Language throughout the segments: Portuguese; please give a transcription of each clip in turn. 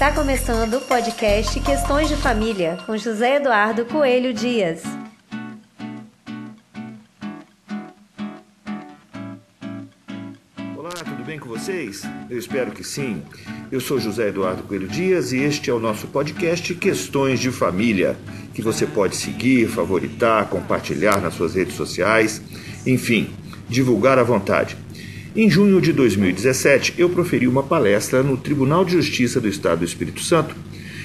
Está começando o podcast Questões de Família com José Eduardo Coelho Dias. Olá, tudo bem com vocês? Eu espero que sim. Eu sou José Eduardo Coelho Dias e este é o nosso podcast Questões de Família, que você pode seguir, favoritar, compartilhar nas suas redes sociais, enfim, divulgar à vontade. Em junho de 2017, eu proferi uma palestra no Tribunal de Justiça do Estado do Espírito Santo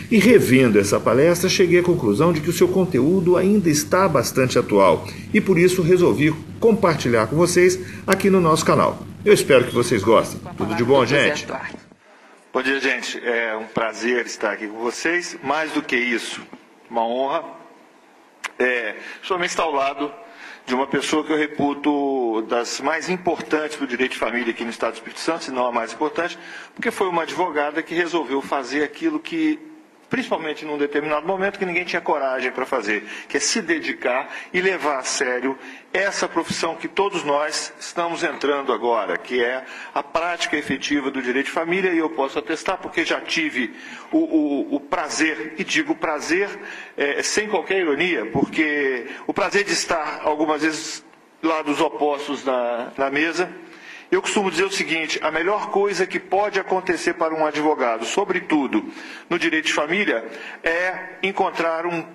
e, revendo essa palestra, cheguei à conclusão de que o seu conteúdo ainda está bastante atual e, por isso, resolvi compartilhar com vocês aqui no nosso canal. Eu espero que vocês gostem. Tudo de bom, gente? Bom dia, gente. É um prazer estar aqui com vocês. Mais do que isso, uma honra. É, somente ao lado de uma pessoa que eu reputo das mais importantes do direito de família aqui no Estado do Espírito Santo, se não a mais importante, porque foi uma advogada que resolveu fazer aquilo que principalmente num determinado momento que ninguém tinha coragem para fazer, que é se dedicar e levar a sério essa profissão que todos nós estamos entrando agora, que é a prática efetiva do direito de família, e eu posso atestar porque já tive o, o, o prazer, e digo prazer é, sem qualquer ironia, porque o prazer de estar algumas vezes lá dos opostos na, na mesa, eu costumo dizer o seguinte: a melhor coisa que pode acontecer para um advogado, sobretudo no direito de família, é encontrar um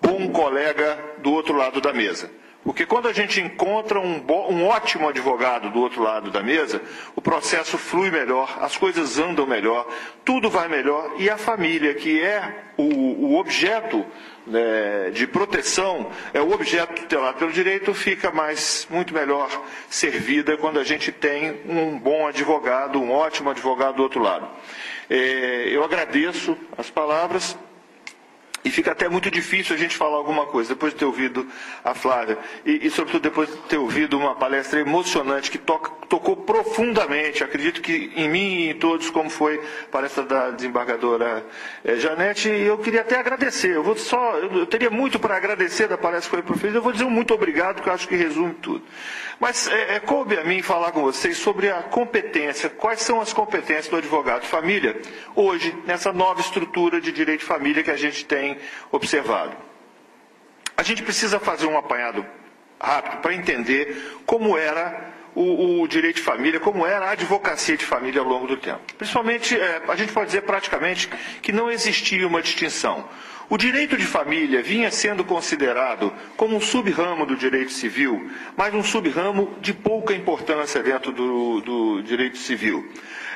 bom colega do outro lado da mesa. Porque quando a gente encontra um, um, ótimo advogado do outro lado da mesa, o processo flui melhor, as coisas andam melhor, tudo vai melhor e a família, que é o, o objeto né, de proteção, é o objeto tutelado pelo direito, fica mais, muito melhor servida quando a gente tem um bom advogado, um ótimo advogado do outro lado. É, eu agradeço as palavras. E fica até muito difícil a gente falar alguma coisa, depois de ter ouvido a Flávia, e, e sobretudo depois de ter ouvido uma palestra emocionante que toca, tocou profundamente, acredito que em mim e em todos, como foi a palestra da desembargadora eh, Janete, e eu queria até agradecer, eu vou só, eu, eu teria muito para agradecer da palestra que foi proferida, eu vou dizer um muito obrigado, porque eu acho que resume tudo. Mas é, é, coube a mim falar com vocês sobre a competência, quais são as competências do advogado de família, hoje, nessa nova estrutura de direito de família que a gente tem observado. A gente precisa fazer um apanhado rápido para entender como era o, o, direito de família, como era a advocacia de família ao longo do tempo. Principalmente, é, a gente pode dizer praticamente que não existia uma distinção. O direito de família vinha sendo considerado como um sub-ramo do direito civil, mas um sub-ramo de pouca importância dentro do, do direito civil.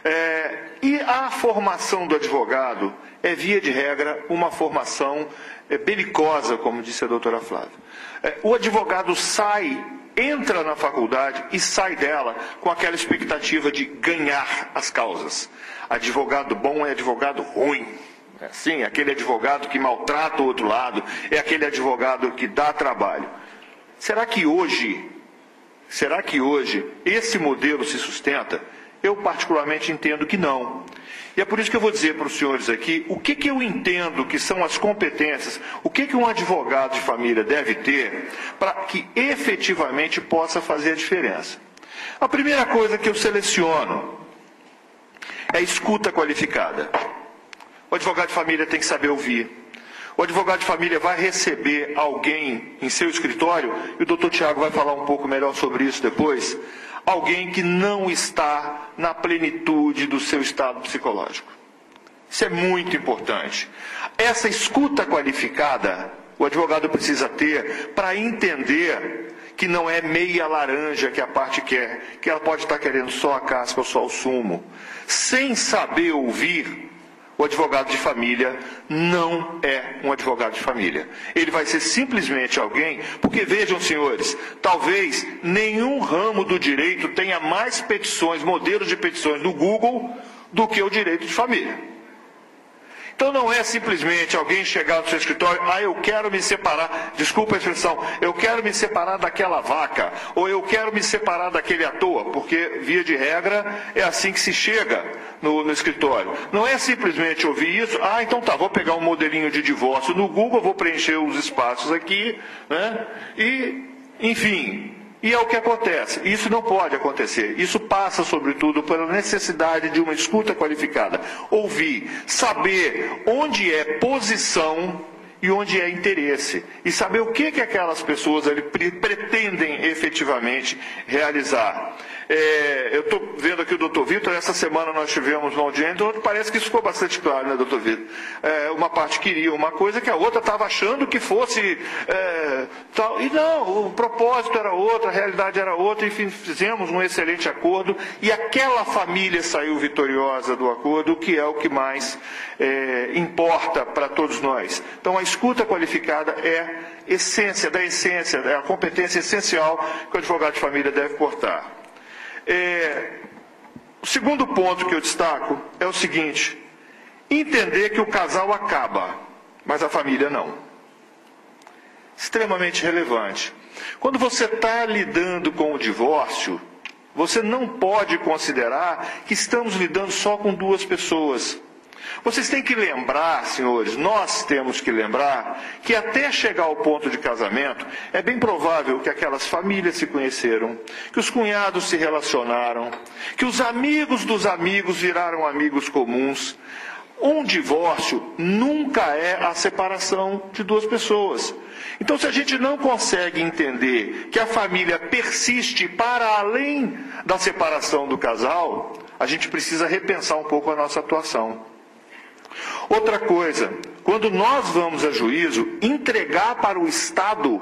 É, e a formação do advogado é, via de regra, uma formação é, belicosa, como disse a doutora Flávia. É, o advogado sai, entra na faculdade e sai dela com aquela expectativa de ganhar as causas. Advogado bom é advogado ruim. É, sim, aquele advogado que maltrata o outro lado, é aquele advogado que dá trabalho. Será que hoje, será que hoje esse modelo se sustenta? Eu particularmente entendo que não. E é por isso que eu vou dizer para os senhores aqui o que, que eu entendo que são as competências, o que, que um advogado de família deve ter para que efetivamente possa fazer a diferença. A primeira coisa que eu seleciono é escuta qualificada. O advogado de família tem que saber ouvir. O advogado de família vai receber alguém em seu escritório, e o doutor Tiago vai falar um pouco melhor sobre isso depois alguém que não está na plenitude do seu estado psicológico. Isso é muito importante. Essa escuta qualificada, o advogado precisa ter para entender que não é meia laranja que a parte quer, que ela pode estar querendo só a casca ou só o sumo. Sem saber ouvir, o advogado de família não é um advogado de família. Ele vai ser simplesmente alguém, porque vejam, senhores, talvez nenhum ramo do direito tenha mais petições, modelos de petições no Google do que o direito de família. Então não é simplesmente alguém chegar no seu escritório, ah, eu quero me separar, desculpa a expressão, eu quero me separar daquela vaca, ou eu quero me separar daquele à toa, porque, via de regra, é assim que se chega no, no escritório. Não é simplesmente ouvir isso, ah, então tá, vou pegar um modelinho de divórcio no Google, vou preencher os espaços aqui, né? E, enfim, E é o que acontece. Isso não pode acontecer. Isso passa, sobretudo, pela necessidade de uma escuta qualificada. Ouvir, saber onde é posição e onde é interesse. E saber o que, que aquelas pessoas ali pretendem efetivamente realizar. É, eu estou vendo aqui o doutor Vitor, essa semana nós tivemos uma audiência, onde parece que isso ficou bastante claro, né, doutor Vitor? É, uma parte queria uma coisa que a outra estava achando que fosse é, tal. E não, o propósito era outro, a realidade era outra, enfim, fizemos um excelente acordo e aquela família saiu vitoriosa do acordo, que é o que mais é, importa para todos nós. Então a escuta qualificada é essência da essência, é a competência essencial que o advogado de família deve portar. É, o segundo ponto que eu destaco é o seguinte: entender que o casal acaba, mas a família não. Extremamente relevante. Quando você está lidando com o divórcio, você não pode considerar que estamos lidando só com duas pessoas. Vocês têm que lembrar, senhores, nós temos que lembrar que até chegar ao ponto de casamento, é bem provável que aquelas famílias se conheceram, que os cunhados se relacionaram, que os amigos dos amigos viraram amigos comuns. Um divórcio nunca é a separação de duas pessoas. Então, se a gente não consegue entender que a família persiste para além da separação do casal, a gente precisa repensar um pouco a nossa atuação. Outra coisa, quando nós vamos a juízo, entregar para o Estado,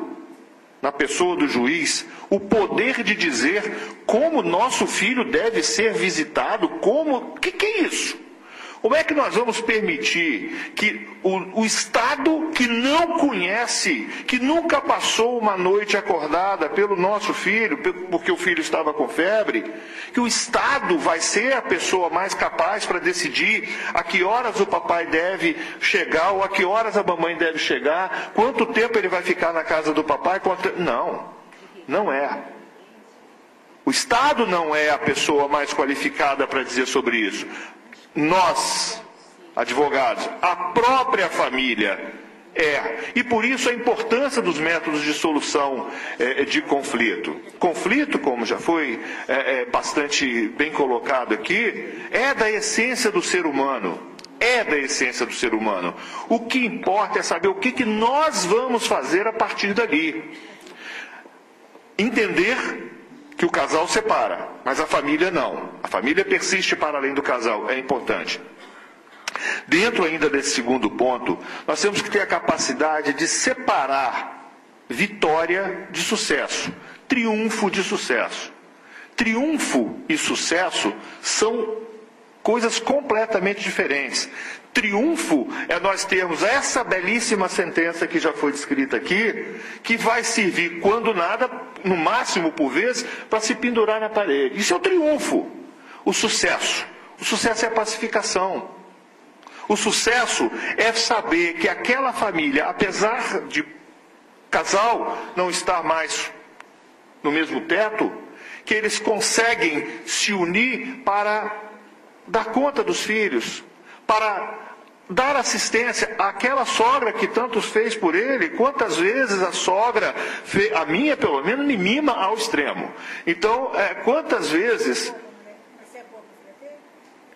na pessoa do juiz, o poder de dizer como nosso filho deve ser visitado, como. O que, que é isso? Como é que nós vamos permitir que o, o, Estado que não conhece, que nunca passou uma noite acordada pelo nosso filho, porque o filho estava com febre, que o Estado vai ser a pessoa mais capaz para decidir a que horas o papai deve chegar ou a que horas a mamãe deve chegar, quanto tempo ele vai ficar na casa do papai? Quanto... Não, não é. O Estado não é a pessoa mais qualificada para dizer sobre isso nós, advogados, a própria família é. E por isso a importância dos métodos de solução é, de conflito. Conflito, como já foi é, é, bastante bem colocado aqui, é da essência do ser humano. É da essência do ser humano. O que importa é saber o que, que nós vamos fazer a partir dali. Entender que o casal separa, mas a família não. A família persiste para além do casal, é importante. Dentro ainda desse segundo ponto, nós temos que ter a capacidade de separar vitória de sucesso, triunfo de sucesso. Triunfo e sucesso são coisas completamente diferentes. Triunfo é nós termos essa belíssima sentença que já foi descrita aqui, que vai servir, quando nada, no máximo por vez, para se pendurar na parede. Isso é o triunfo. O sucesso. O sucesso é a pacificação. O sucesso é saber que aquela família, apesar de casal não estar mais no mesmo teto, que eles conseguem se unir para dar conta dos filhos, para dar assistência àquela sogra que tantos fez por ele, quantas vezes a sogra, a minha pelo menos, me mima ao extremo. Então, é, quantas vezes.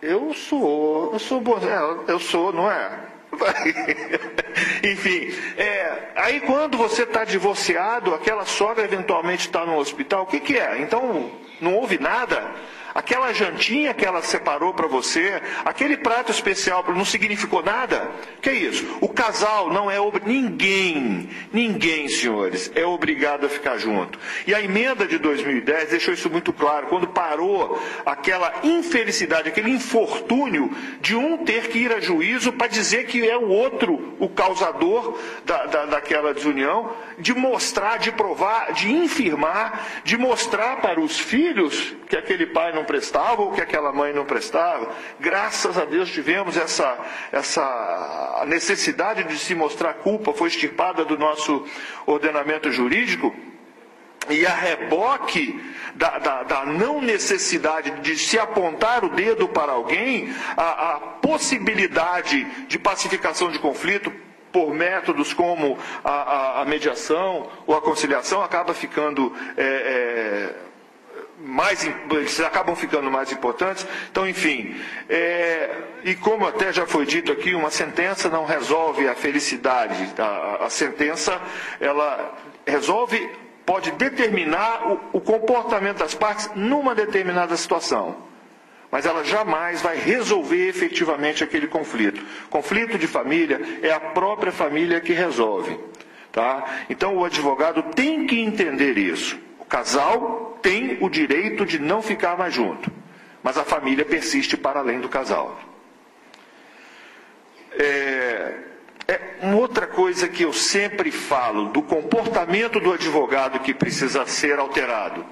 Eu sou, eu sou é, eu sou, não é? Enfim, é, aí quando você está divorciado, aquela sogra eventualmente está no hospital, o que, que é? Então, não houve nada? Aquela jantinha que ela separou para você, aquele prato especial não significou nada? Que é isso? O casal não é ob... ninguém, ninguém, senhores, é obrigado a ficar junto. E a emenda de 2010 deixou isso muito claro, quando parou aquela infelicidade, aquele infortúnio de um ter que ir a juízo para dizer que é o outro o causador da, da, daquela desunião, de mostrar, de provar, de infirmar, de mostrar para os filhos que aquele pai não prestava ou que aquela mãe não prestava. Graças a Deus tivemos essa, essa necessidade de se mostrar culpa, foi extirpada do nosso ordenamento jurídico. E a reboque da, da, da, não necessidade de se apontar o dedo para alguém, a, a possibilidade de pacificação de conflito por métodos como a, a, a mediação ou a conciliação, acaba ficando. É, é, mais, eles acabam ficando mais importantes. Então, enfim, é, e como até já foi dito aqui, uma sentença não resolve a felicidade. A, a sentença, ela resolve, pode determinar o, o comportamento das partes numa determinada situação. Mas ela jamais vai resolver efetivamente aquele conflito. Conflito de família é a própria família que resolve. Tá? Então o advogado tem que entender isso. O casal tem o direito de não ficar mais junto, mas a família persiste para além do casal. É, é uma outra coisa que eu sempre falo do comportamento do advogado que precisa ser alterado.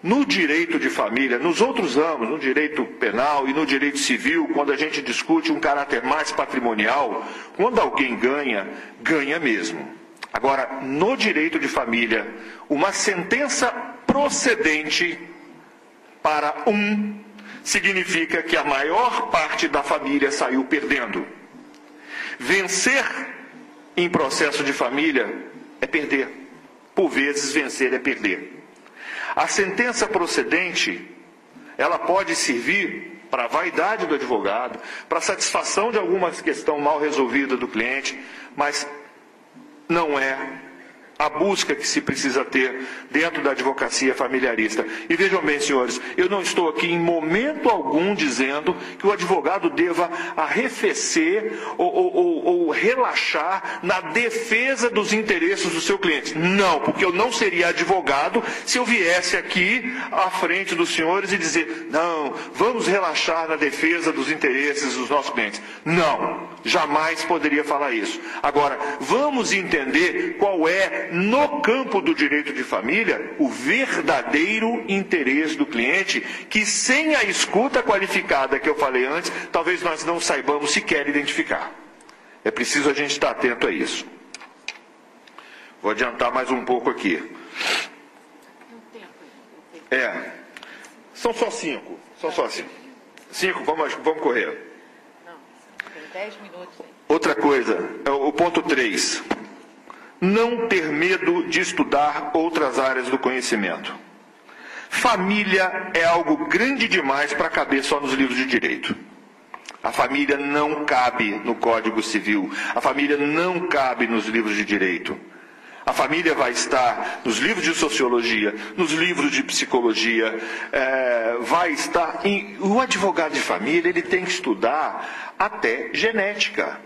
No direito de família, nos outros ramos, no direito penal e no direito civil, quando a gente discute um caráter mais patrimonial, quando alguém ganha, ganha mesmo. Agora, no direito de família, uma sentença procedente para um significa que a maior parte da família saiu perdendo. Vencer em processo de família é perder. Por vezes, vencer é perder. A sentença procedente, ela pode servir para a vaidade do advogado, para a satisfação de alguma questão mal resolvida do cliente, mas não é a busca que se precisa ter dentro da advocacia familiarista. E vejam bem, senhores, eu não estou aqui em momento algum dizendo que o advogado deva arrefecer ou, ou, ou, ou relaxar na defesa dos interesses do seu cliente. Não, porque eu não seria advogado se eu viesse aqui à frente dos senhores e dizer, não, vamos relaxar na defesa dos interesses dos nossos clientes. Não, jamais poderia falar isso. Agora, vamos entender qual é no campo do direito de família, o verdadeiro interesse do cliente, que sem a escuta qualificada que eu falei antes, talvez nós não saibamos sequer identificar. É preciso a gente estar atento a isso. Vou adiantar mais um pouco aqui. É. São só cinco. São só cinco. Cinco, vamos, vamos correr. Não, tem dez minutos. Outra coisa, é o ponto três não ter medo de estudar outras áreas do conhecimento. Família é algo grande demais para caber só nos livros de direito. A família não cabe no Código Civil. A família não cabe nos livros de direito. A família vai estar nos livros de sociologia, nos livros de psicologia, é, vai estar em. O advogado de família ele tem que estudar até genética.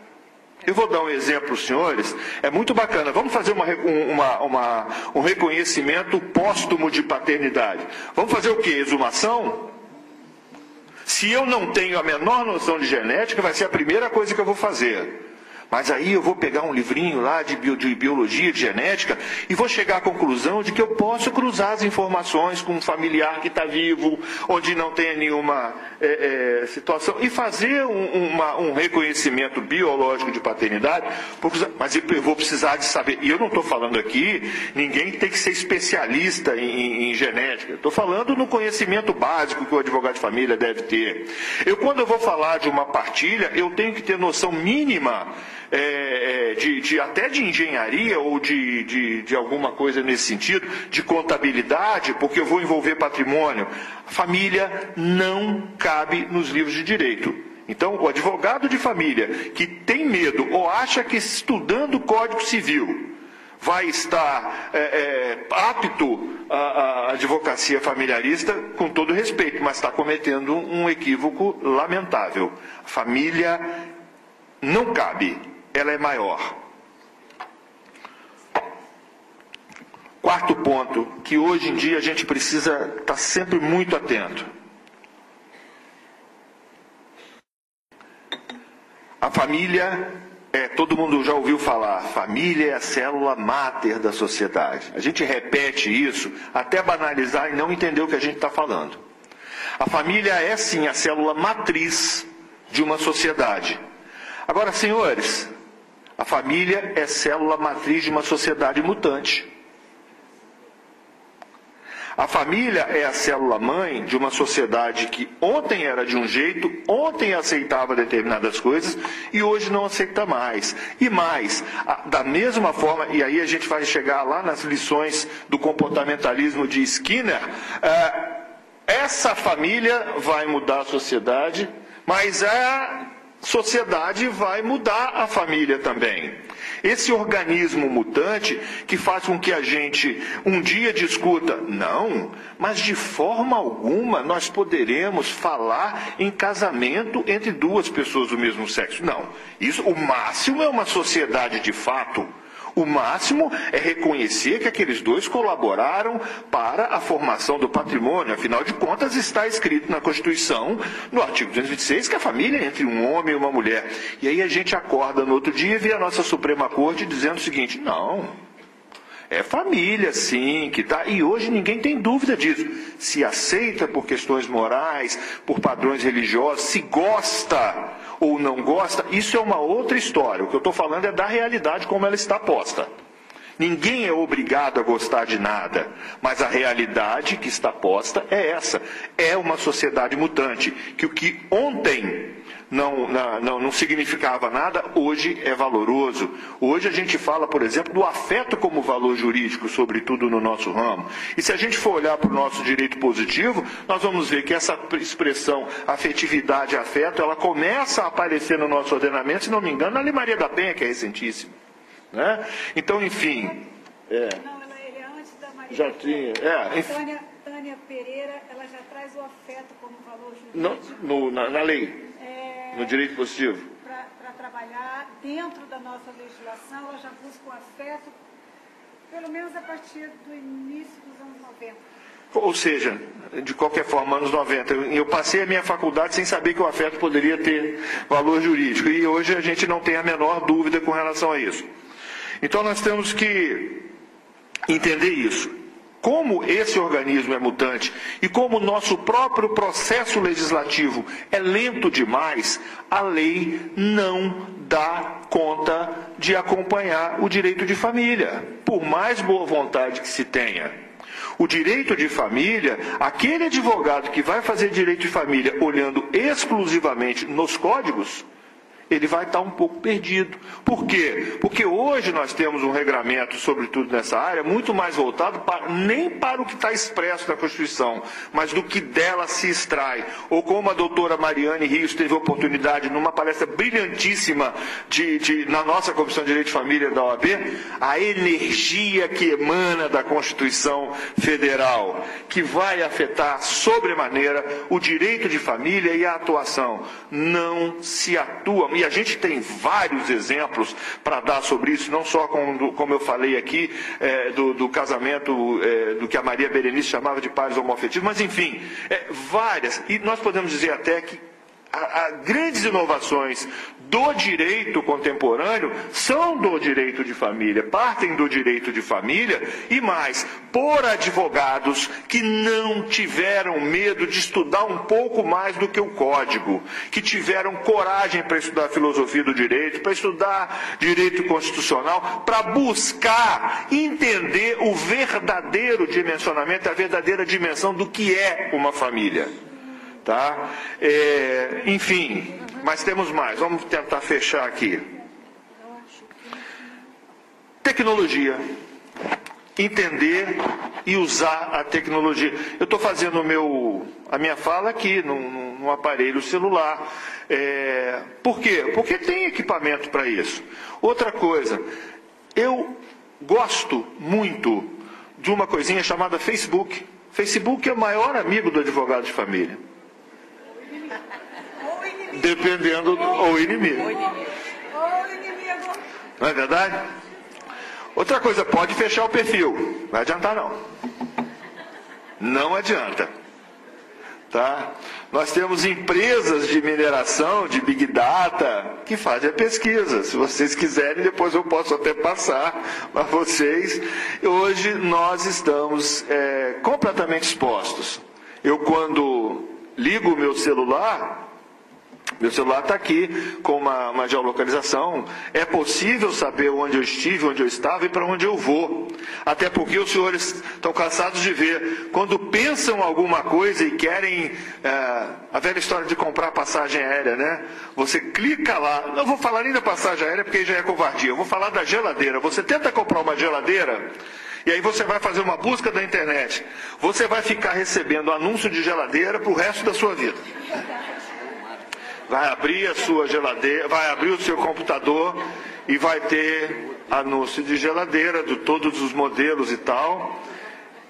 Eu vou dar um exemplo senhores, é muito bacana. Vamos fazer uma, uma, uma, um reconhecimento póstumo de paternidade. Vamos fazer o que? Exumação? Se eu não tenho a menor noção de genética, vai ser a primeira coisa que eu vou fazer. Mas aí eu vou pegar um livrinho lá de, bio, de, biologia, de genética, e vou chegar à conclusão de que eu posso cruzar as informações com um familiar que está vivo, onde não tenha nenhuma é, é, situação, e fazer um, uma, um, reconhecimento biológico de paternidade, mas eu vou precisar de saber. E eu não estou falando aqui, ninguém tem que ser especialista em, em genética. Estou falando no conhecimento básico que o advogado de família deve ter. Eu, quando eu vou falar de uma partilha, eu tenho que ter noção mínima é, é, de, de, até de engenharia ou de, de, de alguma coisa nesse sentido, de contabilidade, porque eu vou envolver patrimônio. Família não cabe nos livros de direito. Então, o advogado de família que tem medo ou acha que estudando o Código Civil vai estar é, é, apto à, advocacia familiarista, com todo respeito, mas está cometendo um equívoco lamentável. Família não cabe ela é maior. Quarto ponto, que hoje em dia a gente precisa estar sempre muito atento. A família, é, todo mundo já ouviu falar, família é a célula máter da sociedade. A gente repete isso até banalizar e não entender o que a gente está falando. A família é sim a célula matriz de uma sociedade. Agora, senhores, a família é célula matriz de uma sociedade mutante. A família é a célula-mãe de uma sociedade que ontem era de um jeito, ontem aceitava determinadas coisas e hoje não aceita mais. E mais, da mesma forma, e aí a gente vai chegar lá nas lições do comportamentalismo de Skinner, é, essa família vai mudar a sociedade, mas a sociedade vai mudar a família também. Esse organismo mutante que faz com que a gente um dia discuta, não, mas de forma alguma nós poderemos falar em casamento entre duas pessoas do mesmo sexo. Não. Isso, o máximo é uma sociedade de fato o máximo é reconhecer que aqueles dois colaboraram para a formação do patrimônio. Afinal de contas, está escrito na Constituição, no artigo 226, que a família é entre um homem e uma mulher. E aí a gente acorda no outro dia e vê a nossa Suprema Corte dizendo o seguinte: não. É família, sim, que tá. E hoje ninguém tem dúvida disso. Se aceita por questões morais, por padrões religiosos, se gosta ou não gosta, isso é uma outra história. O que eu estou falando é da realidade como ela está posta. Ninguém é obrigado a gostar de nada, mas a realidade que está posta é essa. É uma sociedade mutante, que o que ontem não, não, não significava nada, hoje é valoroso. Hoje a gente fala, por exemplo, do afeto como valor jurídico, sobretudo no nosso ramo. E se a gente for olhar para o nosso direito positivo, nós vamos ver que essa expressão afetividade afeto, ela começa a aparecer no nosso ordenamento, se não me engano, na Lei Maria da Penha, que é recentíssima. Né? Então, enfim. É. Não, ele é antes da Maria já tinha. É, enfim. Tânia, Tânia Pereira, ela já traz o afeto como valor jurídico. No, no, na, na lei. No direito positivo? Para trabalhar dentro da nossa legislação, ela já busca o afeto, pelo menos a partir do início dos anos 90. Ou seja, de qualquer forma, anos 90. Eu passei a minha faculdade sem saber que o afeto poderia ter valor jurídico. E hoje a gente não tem a menor dúvida com relação a isso. Então nós temos que entender isso como esse organismo é mutante e como o nosso próprio processo legislativo é lento demais, a lei não dá conta de acompanhar o direito de família, por mais boa vontade que se tenha. O direito de família, aquele advogado que vai fazer direito de família olhando exclusivamente nos códigos, ele vai estar um pouco perdido. Por quê? Porque hoje nós temos um regramento, sobretudo nessa área, muito mais voltado para, nem para o que está expresso na Constituição, mas do que dela se extrai. Ou como a doutora Mariane Rios teve oportunidade, numa palestra brilhantíssima de, de, na nossa Comissão de Direito de Família da OAB, a energia que emana da Constituição Federal, que vai afetar sobremaneira o direito de família e a atuação. Não se atua e a gente tem vários exemplos para dar sobre isso, não só como, como eu falei aqui, é, do, do, casamento, é, do que a Maria Berenice chamava de pares homoafetivos, mas enfim, é, várias. E nós podemos dizer até que há grandes inovações do direito contemporâneo são do direito de família, partem do direito de família e mais, por advogados que não tiveram medo de estudar um pouco mais do que o código, que tiveram coragem para estudar filosofia do direito, para estudar direito constitucional, para buscar entender o verdadeiro dimensionamento, a verdadeira dimensão do que é uma família. Tá? É, enfim, mas temos mais. Vamos tentar fechar aqui. Tecnologia. Entender e usar a tecnologia. Eu estou fazendo meu, a minha fala aqui, num, num aparelho celular. É, por quê? Porque tem equipamento para isso. Outra coisa, eu gosto muito de uma coisinha chamada Facebook. Facebook é o maior amigo do advogado de família. Dependendo, ou inimigo. Não é verdade? Outra coisa, pode fechar o perfil. Não vai adiantar não. Não adianta. Tá? Nós temos empresas de mineração, de Big Data, que fazem a pesquisa. Se vocês quiserem, depois eu posso até passar para vocês. Hoje nós estamos é, completamente expostos. Eu, quando ligo o meu celular, Meu celular está aqui com uma, uma, geolocalização. É possível saber onde eu estive, onde eu estava e para onde eu vou. Até porque os senhores estão cansados de ver. Quando pensam alguma coisa e querem. É, a velha história de comprar passagem aérea, né? Você clica lá. Não vou falar nem da passagem aérea porque já é covardia. Eu vou falar da geladeira. Você tenta comprar uma geladeira. E aí você vai fazer uma busca da internet. Você vai ficar recebendo anúncio de geladeira para o resto da sua vida vai abrir a sua geladeira, vai abrir o seu computador e vai ter anúncio de geladeira, de todos os modelos e tal.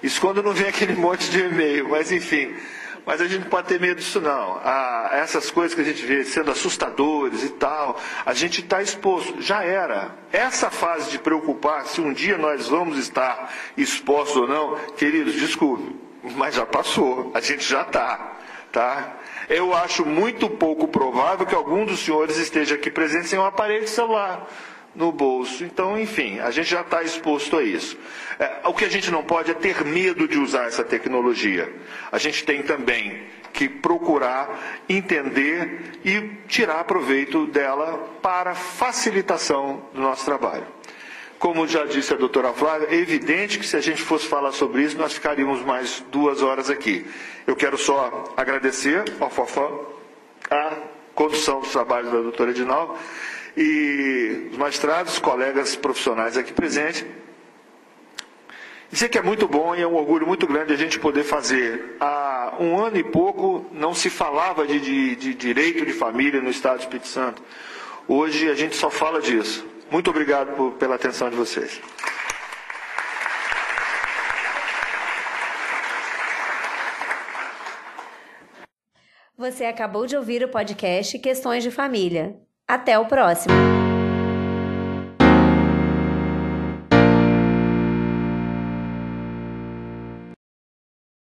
Isso quando não vem aquele monte de e-mail, mas enfim. Mas a gente não pode ter medo disso não. Ah, essas coisas que a gente vê sendo assustadores e tal, a gente está exposto. Já era. Essa fase de preocupar se um dia nós vamos estar expostos ou não, queridos, desculpe, mas já passou. A gente já está. Tá? Eu acho muito pouco provável que algum dos senhores esteja aqui presente sem um aparelho de celular no bolso. Então, enfim, a gente já está exposto a isso. É, o que a gente não pode é ter medo de usar essa tecnologia. A gente tem também que procurar entender e tirar proveito dela para facilitação do nosso trabalho. Como já disse a doutora Flávia, é evidente que se a gente fosse falar sobre isso, nós ficaríamos mais duas horas aqui. Eu quero só agradecer ao Fofó a condução dos trabalhos da doutora Edinalva e os magistrados, colegas profissionais aqui presentes. Dizer que é muito bom e é um orgulho muito grande a gente poder fazer. Há um ano e pouco não se falava de, de, de direito de família no Estado do Espírito Santo. Hoje a gente só fala disso. Muito obrigado por, pela atenção de vocês. Você acabou de ouvir o podcast Questões de Família. Até o próximo!